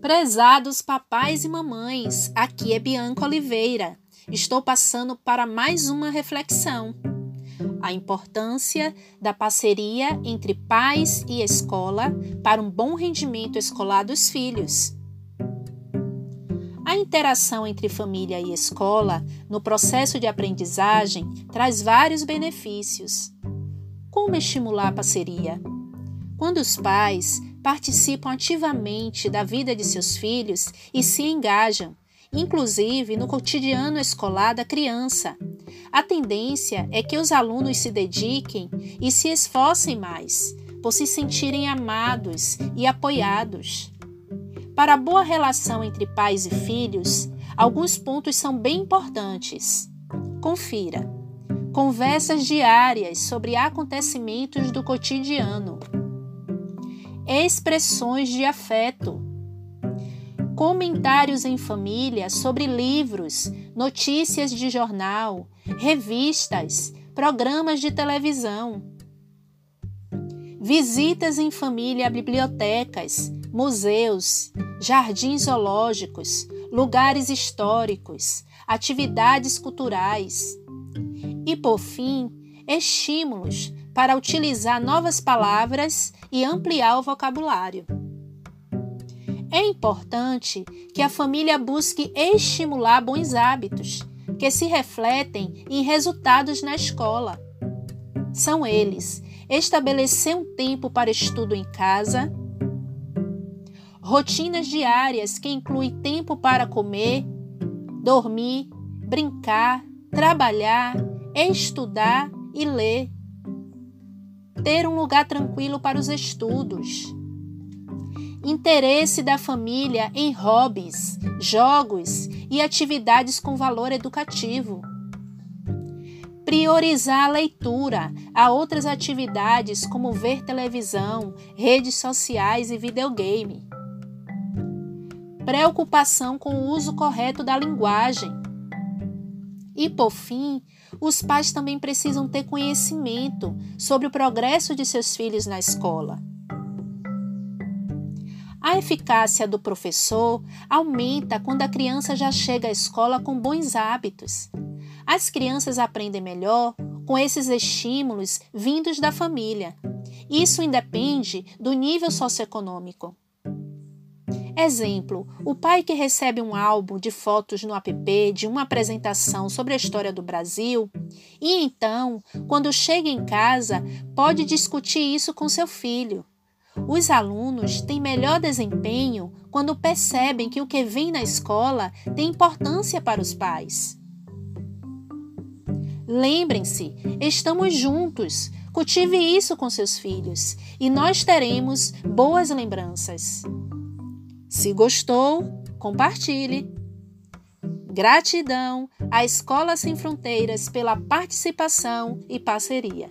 Prezados papais e mamães, aqui é Bianca Oliveira. Estou passando para mais uma reflexão. A importância da parceria entre pais e escola para um bom rendimento escolar dos filhos. A interação entre família e escola no processo de aprendizagem traz vários benefícios. Como estimular a parceria? Quando os pais participam ativamente da vida de seus filhos e se engajam, inclusive no cotidiano escolar da criança. A tendência é que os alunos se dediquem e se esforcem mais, por se sentirem amados e apoiados. Para a boa relação entre pais e filhos, alguns pontos são bem importantes. Confira. Conversas diárias sobre acontecimentos do cotidiano expressões de afeto. Comentários em família sobre livros, notícias de jornal, revistas, programas de televisão. Visitas em família a bibliotecas, museus, jardins zoológicos, lugares históricos, atividades culturais. E, por fim, estímulos para utilizar novas palavras e ampliar o vocabulário. É importante que a família busque estimular bons hábitos que se refletem em resultados na escola. São eles: estabelecer um tempo para estudo em casa, rotinas diárias que incluem tempo para comer, dormir, brincar, trabalhar, estudar e ler ter um lugar tranquilo para os estudos. Interesse da família em hobbies, jogos e atividades com valor educativo. Priorizar a leitura a outras atividades como ver televisão, redes sociais e videogame. Preocupação com o uso correto da linguagem. E, por fim, os pais também precisam ter conhecimento sobre o progresso de seus filhos na escola. A eficácia do professor aumenta quando a criança já chega à escola com bons hábitos. As crianças aprendem melhor com esses estímulos vindos da família. Isso independe do nível socioeconômico. Exemplo: o pai que recebe um álbum de fotos no app de uma apresentação sobre a história do Brasil e então, quando chega em casa, pode discutir isso com seu filho. Os alunos têm melhor desempenho quando percebem que o que vem na escola tem importância para os pais. Lembrem-se, estamos juntos. Cultive isso com seus filhos e nós teremos boas lembranças. Se gostou, compartilhe. Gratidão à Escola Sem Fronteiras pela participação e parceria.